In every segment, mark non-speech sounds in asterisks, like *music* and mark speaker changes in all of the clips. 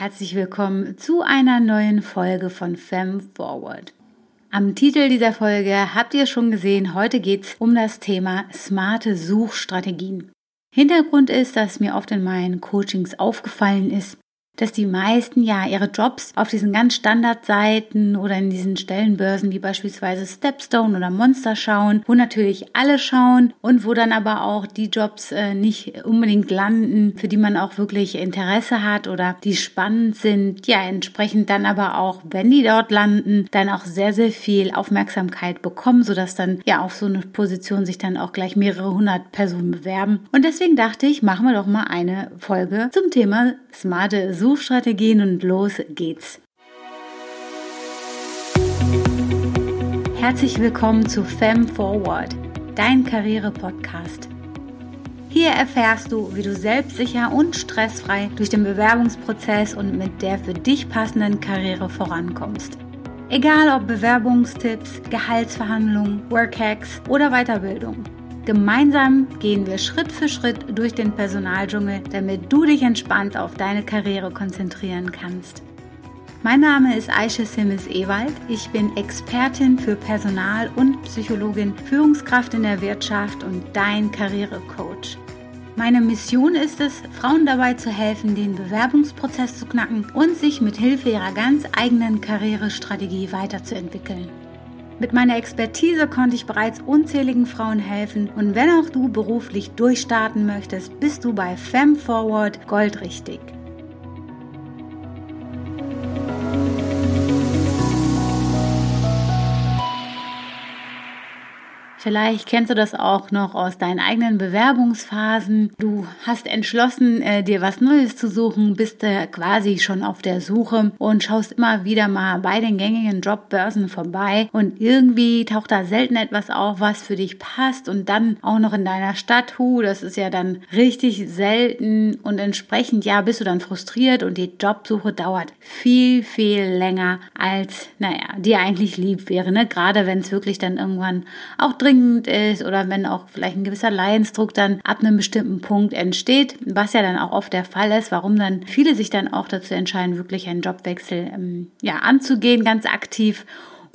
Speaker 1: Herzlich willkommen zu einer neuen Folge von Fem Forward. Am Titel dieser Folge habt ihr schon gesehen, heute geht es um das Thema smarte Suchstrategien. Hintergrund ist, dass mir oft in meinen Coachings aufgefallen ist, dass die meisten ja ihre Jobs auf diesen ganz Standardseiten oder in diesen Stellenbörsen wie beispielsweise Stepstone oder Monster schauen, wo natürlich alle schauen und wo dann aber auch die Jobs äh, nicht unbedingt landen, für die man auch wirklich Interesse hat oder die spannend sind. Ja, entsprechend dann aber auch, wenn die dort landen, dann auch sehr, sehr viel Aufmerksamkeit bekommen, sodass dann ja auf so eine Position sich dann auch gleich mehrere hundert Personen bewerben. Und deswegen dachte ich, machen wir doch mal eine Folge zum Thema smarte Such Suchstrategien und los geht's. Herzlich willkommen zu Fem Forward, dein Karriere-Podcast. Hier erfährst du, wie du selbstsicher und stressfrei durch den Bewerbungsprozess und mit der für dich passenden Karriere vorankommst. Egal ob Bewerbungstipps, Gehaltsverhandlungen, Workhacks oder Weiterbildung. Gemeinsam gehen wir Schritt für Schritt durch den Personaldschungel, damit du dich entspannt auf deine Karriere konzentrieren kannst. Mein Name ist Aisha Simmes Ewald. Ich bin Expertin für Personal und Psychologin, Führungskraft in der Wirtschaft und dein Karrierecoach. Meine Mission ist es, Frauen dabei zu helfen, den Bewerbungsprozess zu knacken und sich mit Hilfe ihrer ganz eigenen Karrierestrategie weiterzuentwickeln. Mit meiner Expertise konnte ich bereits unzähligen Frauen helfen und wenn auch du beruflich durchstarten möchtest, bist du bei FemForward goldrichtig. Vielleicht kennst du das auch noch aus deinen eigenen Bewerbungsphasen. Du hast entschlossen, äh, dir was Neues zu suchen, bist äh, quasi schon auf der Suche und schaust immer wieder mal bei den gängigen Jobbörsen vorbei und irgendwie taucht da selten etwas auf, was für dich passt und dann auch noch in deiner Stadt. Hu, das ist ja dann richtig selten und entsprechend ja bist du dann frustriert und die Jobsuche dauert viel, viel länger als, naja, dir eigentlich lieb wäre, ne? Gerade wenn es wirklich dann irgendwann auch drin dringend ist oder wenn auch vielleicht ein gewisser Leidensdruck dann ab einem bestimmten Punkt entsteht, was ja dann auch oft der Fall ist, warum dann viele sich dann auch dazu entscheiden, wirklich einen Jobwechsel ähm, ja, anzugehen, ganz aktiv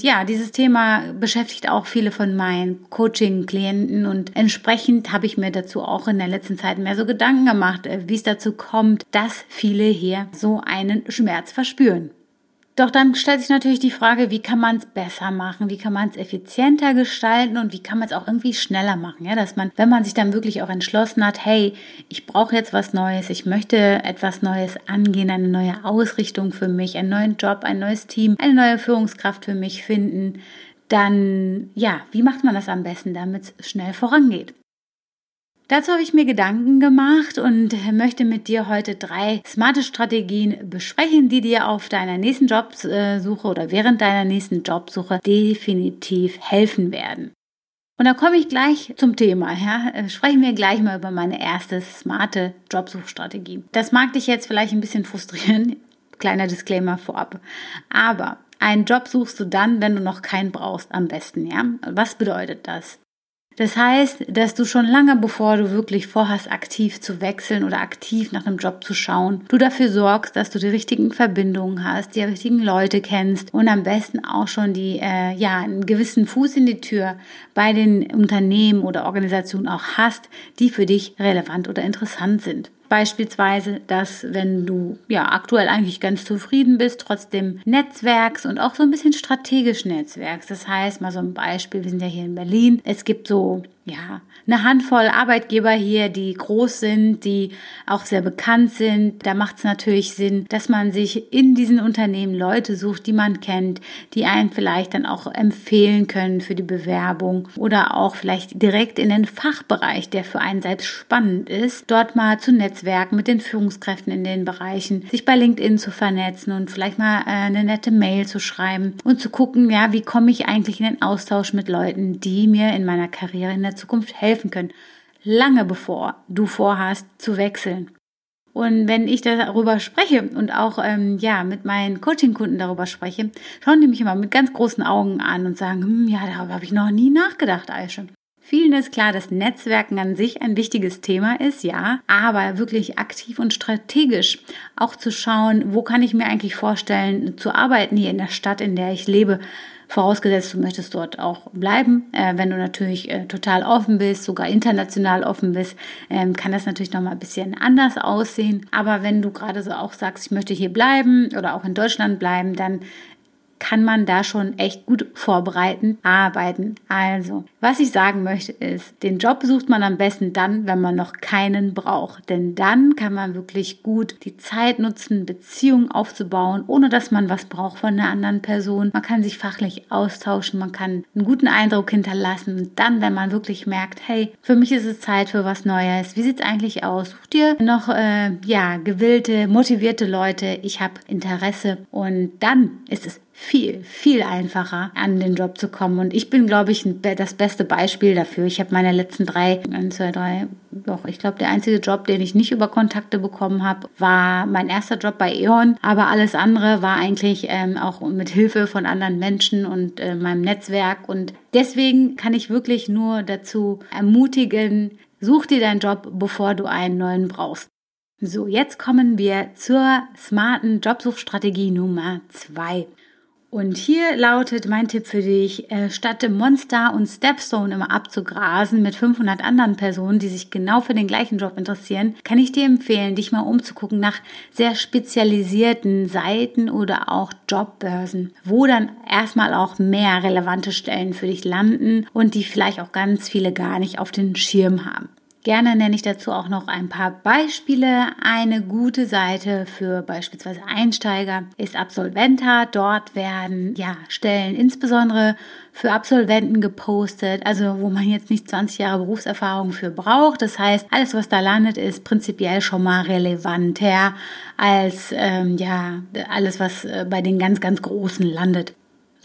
Speaker 1: ja, dieses Thema beschäftigt auch viele von meinen Coaching-Klienten und entsprechend habe ich mir dazu auch in der letzten Zeit mehr so Gedanken gemacht, äh, wie es dazu kommt, dass viele hier so einen Schmerz verspüren. Doch dann stellt sich natürlich die Frage, wie kann man es besser machen, wie kann man es effizienter gestalten? Und wie kann man es auch irgendwie schneller machen, ja, dass man, wenn man sich dann wirklich auch entschlossen hat, hey, ich brauche jetzt was Neues, ich möchte etwas Neues angehen, eine neue Ausrichtung für mich, einen neuen Job, ein neues Team, eine neue Führungskraft für mich finden, dann ja, wie macht man das am besten, damit es schnell vorangeht? Dazu habe ich mir Gedanken gemacht und möchte mit dir heute drei smarte Strategien besprechen, die dir auf deiner nächsten Jobsuche oder während deiner nächsten Jobsuche definitiv helfen werden. Und da komme ich gleich zum Thema. Ja? Äh, sprechen wir gleich mal über meine erste smarte Jobsuchstrategie. Das mag dich jetzt vielleicht ein bisschen frustrieren. *laughs* Kleiner Disclaimer vorab. Aber einen Job suchst du dann, wenn du noch keinen brauchst, am besten. Ja? Was bedeutet das? Das heißt, dass du schon lange bevor du wirklich vorhast, aktiv zu wechseln oder aktiv nach einem Job zu schauen, du dafür sorgst, dass du die richtigen Verbindungen hast, die richtigen Leute kennst und am besten auch schon die, äh, ja, einen gewissen Fuß in die Tür bei den Unternehmen oder Organisationen auch hast, die für dich relevant oder interessant sind. Beispielsweise, dass wenn du ja aktuell eigentlich ganz zufrieden bist, trotzdem Netzwerks und auch so ein bisschen strategisch Netzwerks. Das heißt, mal so ein Beispiel, wir sind ja hier in Berlin. Es gibt so ja, eine Handvoll Arbeitgeber hier, die groß sind, die auch sehr bekannt sind. Da macht es natürlich Sinn, dass man sich in diesen Unternehmen Leute sucht, die man kennt, die einen vielleicht dann auch empfehlen können für die Bewerbung oder auch vielleicht direkt in den Fachbereich, der für einen selbst spannend ist, dort mal zu netzwerken mit den Führungskräften in den Bereichen, sich bei LinkedIn zu vernetzen und vielleicht mal äh, eine nette Mail zu schreiben und zu gucken, ja, wie komme ich eigentlich in den Austausch mit Leuten, die mir in meiner Karriere in Zukunft helfen können, lange bevor du vorhast zu wechseln. Und wenn ich darüber spreche und auch ähm, ja mit meinen Coaching-Kunden darüber spreche, schauen die mich immer mit ganz großen Augen an und sagen, hm, ja, darüber habe ich noch nie nachgedacht, Aische. Vielen ist klar, dass Netzwerken an sich ein wichtiges Thema ist, ja, aber wirklich aktiv und strategisch auch zu schauen, wo kann ich mir eigentlich vorstellen zu arbeiten hier in der Stadt, in der ich lebe. Vorausgesetzt, du möchtest dort auch bleiben. Äh, wenn du natürlich äh, total offen bist, sogar international offen bist, ähm, kann das natürlich nochmal ein bisschen anders aussehen. Aber wenn du gerade so auch sagst, ich möchte hier bleiben oder auch in Deutschland bleiben, dann kann man da schon echt gut vorbereiten, arbeiten. Also, was ich sagen möchte ist, den Job sucht man am besten dann, wenn man noch keinen braucht. Denn dann kann man wirklich gut die Zeit nutzen, Beziehungen aufzubauen, ohne dass man was braucht von einer anderen Person. Man kann sich fachlich austauschen, man kann einen guten Eindruck hinterlassen. Und dann, wenn man wirklich merkt, hey, für mich ist es Zeit für was Neues. Wie sieht es eigentlich aus? Such dir noch, äh, ja, gewillte, motivierte Leute. Ich habe Interesse. Und dann ist es viel, viel einfacher an den Job zu kommen. Und ich bin, glaube ich, das beste Beispiel dafür. Ich habe meine letzten drei, eins, zwei, drei, doch, ich glaube, der einzige Job, den ich nicht über Kontakte bekommen habe, war mein erster Job bei E.ON. Aber alles andere war eigentlich ähm, auch mit Hilfe von anderen Menschen und äh, meinem Netzwerk. Und deswegen kann ich wirklich nur dazu ermutigen, such dir deinen Job, bevor du einen neuen brauchst. So, jetzt kommen wir zur smarten Jobsuchstrategie Nummer zwei. Und hier lautet mein Tipp für dich, äh, statt Monster und Stepstone immer abzugrasen mit 500 anderen Personen, die sich genau für den gleichen Job interessieren, kann ich dir empfehlen, dich mal umzugucken nach sehr spezialisierten Seiten oder auch Jobbörsen, wo dann erstmal auch mehr relevante Stellen für dich landen und die vielleicht auch ganz viele gar nicht auf den Schirm haben. Gerne nenne ich dazu auch noch ein paar Beispiele. Eine gute Seite für beispielsweise Einsteiger ist Absolventa. Dort werden ja Stellen insbesondere für Absolventen gepostet, also wo man jetzt nicht 20 Jahre Berufserfahrung für braucht. Das heißt, alles, was da landet, ist prinzipiell schon mal relevanter als ähm, ja alles, was äh, bei den ganz, ganz Großen landet.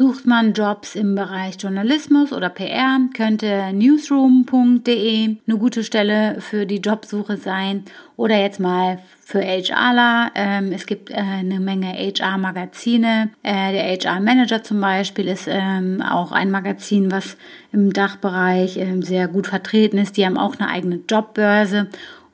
Speaker 1: Sucht man Jobs im Bereich Journalismus oder PR, könnte newsroom.de eine gute Stelle für die Jobsuche sein. Oder jetzt mal für HRler. Ähm, es gibt äh, eine Menge HR-Magazine. Äh, der HR-Manager zum Beispiel ist ähm, auch ein Magazin, was im Dachbereich ähm, sehr gut vertreten ist. Die haben auch eine eigene Jobbörse.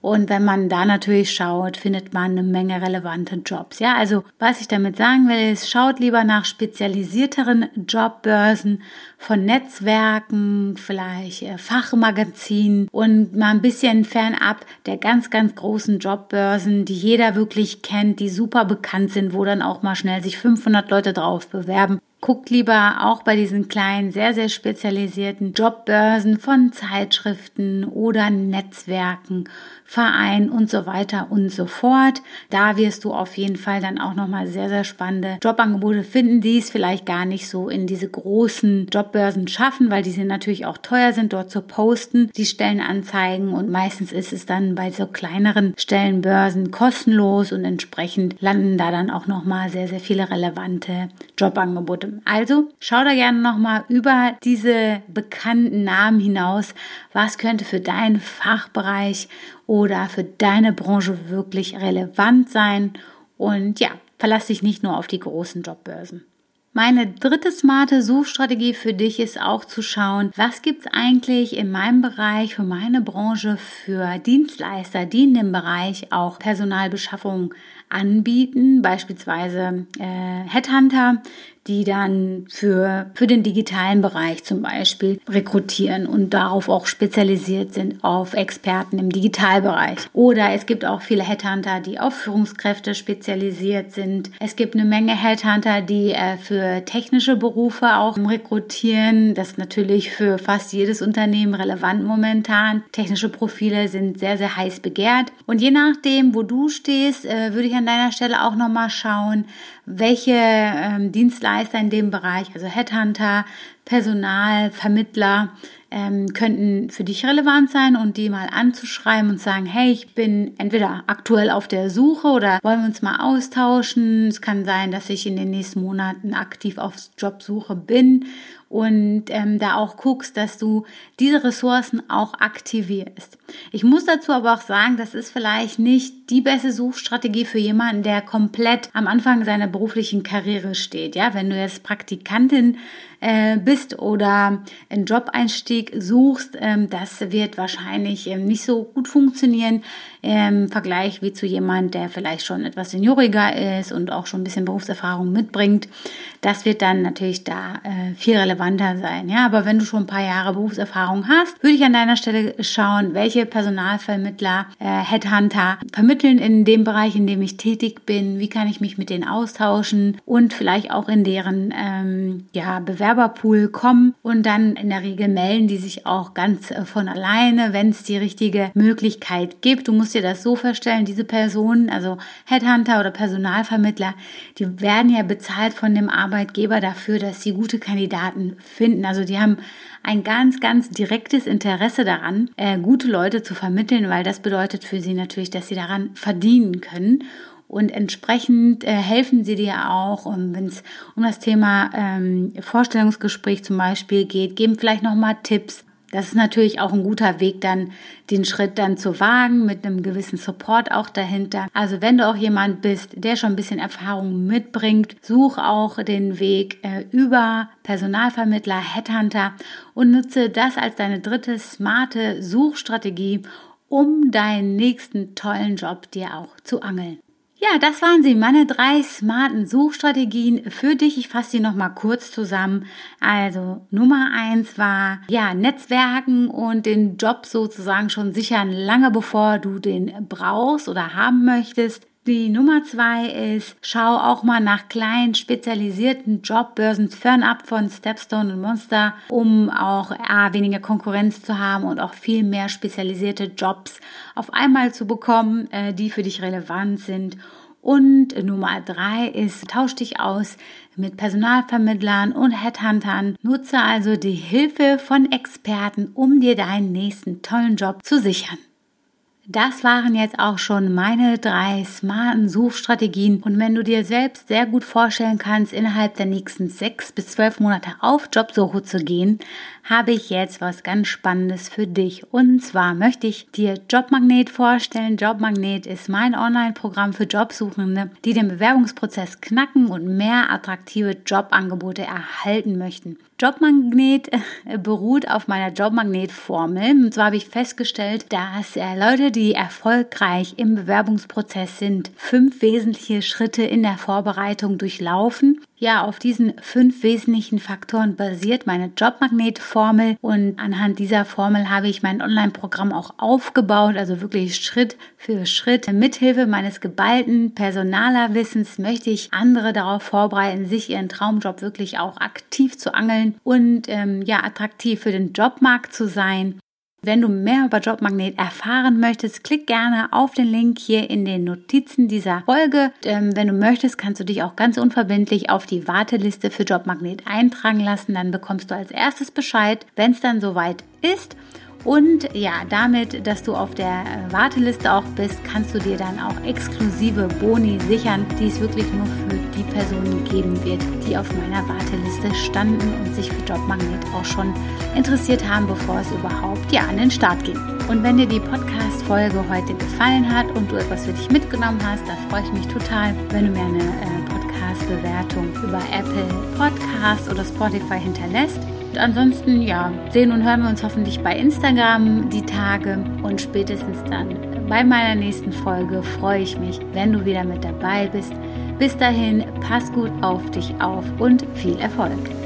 Speaker 1: Und wenn man da natürlich schaut, findet man eine Menge relevante Jobs. Ja, also was ich damit sagen will, ist, schaut lieber nach spezialisierteren Jobbörsen von Netzwerken, vielleicht äh, Fachmagazinen und mal ein bisschen fernab der ganz, ganz großen Jobbörsen, die jeder wirklich kennt, die super bekannt sind, wo dann auch mal schnell sich 500 Leute drauf bewerben guckt lieber auch bei diesen kleinen, sehr, sehr spezialisierten Jobbörsen von Zeitschriften oder Netzwerken, Vereinen und so weiter und so fort. Da wirst du auf jeden Fall dann auch nochmal sehr, sehr spannende Jobangebote finden, die es vielleicht gar nicht so in diese großen Jobbörsen schaffen, weil diese natürlich auch teuer sind, dort zu posten, die Stellenanzeigen und meistens ist es dann bei so kleineren Stellenbörsen kostenlos und entsprechend landen da dann auch nochmal sehr, sehr viele relevante Jobangebote also schau da gerne nochmal über diese bekannten Namen hinaus. Was könnte für deinen Fachbereich oder für deine Branche wirklich relevant sein? Und ja, verlass dich nicht nur auf die großen Jobbörsen. Meine dritte smarte Suchstrategie für dich ist auch zu schauen, was gibt es eigentlich in meinem Bereich, für meine Branche, für Dienstleister, die in dem Bereich auch Personalbeschaffung anbieten, beispielsweise äh, Headhunter, die dann für, für den digitalen Bereich zum Beispiel rekrutieren und darauf auch spezialisiert sind auf Experten im Digitalbereich. Oder es gibt auch viele Headhunter, die auf Führungskräfte spezialisiert sind. Es gibt eine Menge Headhunter, die äh, für technische Berufe auch rekrutieren. Das ist natürlich für fast jedes Unternehmen relevant momentan. Technische Profile sind sehr, sehr heiß begehrt. Und je nachdem, wo du stehst, äh, würde ich an deiner Stelle auch nochmal schauen, welche ähm, Dienstleister in dem Bereich, also Headhunter, Personal, Vermittler, ähm, könnten für dich relevant sein und die mal anzuschreiben und sagen, hey, ich bin entweder aktuell auf der Suche oder wollen wir uns mal austauschen. Es kann sein, dass ich in den nächsten Monaten aktiv auf Jobsuche bin und ähm, da auch guckst, dass du diese Ressourcen auch aktivierst. Ich muss dazu aber auch sagen, das ist vielleicht nicht die beste Suchstrategie für jemanden, der komplett am Anfang seiner beruflichen Karriere steht. Ja, wenn du jetzt Praktikantin äh, bist oder einen Job-Einstieg suchst, ähm, das wird wahrscheinlich ähm, nicht so gut funktionieren im Vergleich wie zu jemand, der vielleicht schon etwas senioriger ist und auch schon ein bisschen Berufserfahrung mitbringt. Das wird dann natürlich da äh, viel relevanter sein. Ja, aber wenn du schon ein paar Jahre Berufserfahrung hast, würde ich an deiner Stelle schauen, welche Personalvermittler, äh, Headhunter vermitteln in dem Bereich, in dem ich tätig bin. Wie kann ich mich mit denen austauschen und vielleicht auch in deren ähm, ja, Bewerberpool kommen und dann in der Regel melden die sich auch ganz äh, von alleine, wenn es die richtige Möglichkeit gibt. Du musst dir das so vorstellen, diese Personen, also Headhunter oder Personalvermittler, die werden ja bezahlt von dem Arbeitgeber dafür, dass sie gute Kandidaten finden. Also die haben ein ganz, ganz direktes Interesse daran, äh, gute Leute zu vermitteln, weil das bedeutet für sie natürlich, dass sie daran verdienen können. Und entsprechend äh, helfen sie dir auch, um, wenn es um das Thema ähm, Vorstellungsgespräch zum Beispiel geht, geben vielleicht nochmal Tipps, das ist natürlich auch ein guter Weg, dann den Schritt dann zu wagen, mit einem gewissen Support auch dahinter. Also wenn du auch jemand bist, der schon ein bisschen Erfahrung mitbringt, such auch den Weg äh, über Personalvermittler, Headhunter und nutze das als deine dritte smarte Suchstrategie, um deinen nächsten tollen Job dir auch zu angeln. Ja, das waren sie, meine drei smarten Suchstrategien für dich. Ich fasse sie nochmal kurz zusammen. Also Nummer eins war, ja, Netzwerken und den Job sozusagen schon sichern, lange bevor du den brauchst oder haben möchtest. Die Nummer zwei ist, schau auch mal nach kleinen spezialisierten Jobbörsen fernab von Stepstone und Monster, um auch A, weniger Konkurrenz zu haben und auch viel mehr spezialisierte Jobs auf einmal zu bekommen, äh, die für dich relevant sind. Und Nummer drei ist, tausch dich aus mit Personalvermittlern und Headhuntern. Nutze also die Hilfe von Experten, um dir deinen nächsten tollen Job zu sichern. Das waren jetzt auch schon meine drei smarten Suchstrategien. Und wenn du dir selbst sehr gut vorstellen kannst, innerhalb der nächsten sechs bis zwölf Monate auf Jobsuche zu gehen, habe ich jetzt was ganz Spannendes für dich. Und zwar möchte ich dir Jobmagnet vorstellen. Jobmagnet ist mein Online-Programm für Jobsuchende, die den Bewerbungsprozess knacken und mehr attraktive Jobangebote erhalten möchten. Jobmagnet äh, beruht auf meiner Jobmagnet-Formel. Und zwar habe ich festgestellt, dass äh, Leute, die erfolgreich im Bewerbungsprozess sind, fünf wesentliche Schritte in der Vorbereitung durchlaufen ja, auf diesen fünf wesentlichen Faktoren basiert meine Jobmagnet-Formel und anhand dieser Formel habe ich mein Online-Programm auch aufgebaut, also wirklich Schritt für Schritt. Mithilfe meines geballten Personalerwissens möchte ich andere darauf vorbereiten, sich ihren Traumjob wirklich auch aktiv zu angeln und ähm, ja, attraktiv für den Jobmarkt zu sein. Wenn du mehr über Jobmagnet erfahren möchtest, klick gerne auf den Link hier in den Notizen dieser Folge. Ähm, wenn du möchtest, kannst du dich auch ganz unverbindlich auf die Warteliste für Jobmagnet eintragen lassen. Dann bekommst du als erstes Bescheid, wenn es dann soweit ist. Und ja, damit, dass du auf der Warteliste auch bist, kannst du dir dann auch exklusive Boni sichern, die es wirklich nur für die Personen geben wird, die auf meiner Warteliste standen und sich für Jobmagnet auch schon interessiert haben, bevor es überhaupt ja an den Start ging. Und wenn dir die Podcast-Folge heute gefallen hat und du etwas für dich mitgenommen hast, da freue ich mich total, wenn du mir eine äh, Podcast-Bewertung über Apple Podcast oder Spotify hinterlässt. Und ansonsten, ja, sehen und hören wir uns hoffentlich bei Instagram die Tage und spätestens dann bei meiner nächsten Folge freue ich mich, wenn du wieder mit dabei bist. Bis dahin, pass gut auf dich auf und viel Erfolg.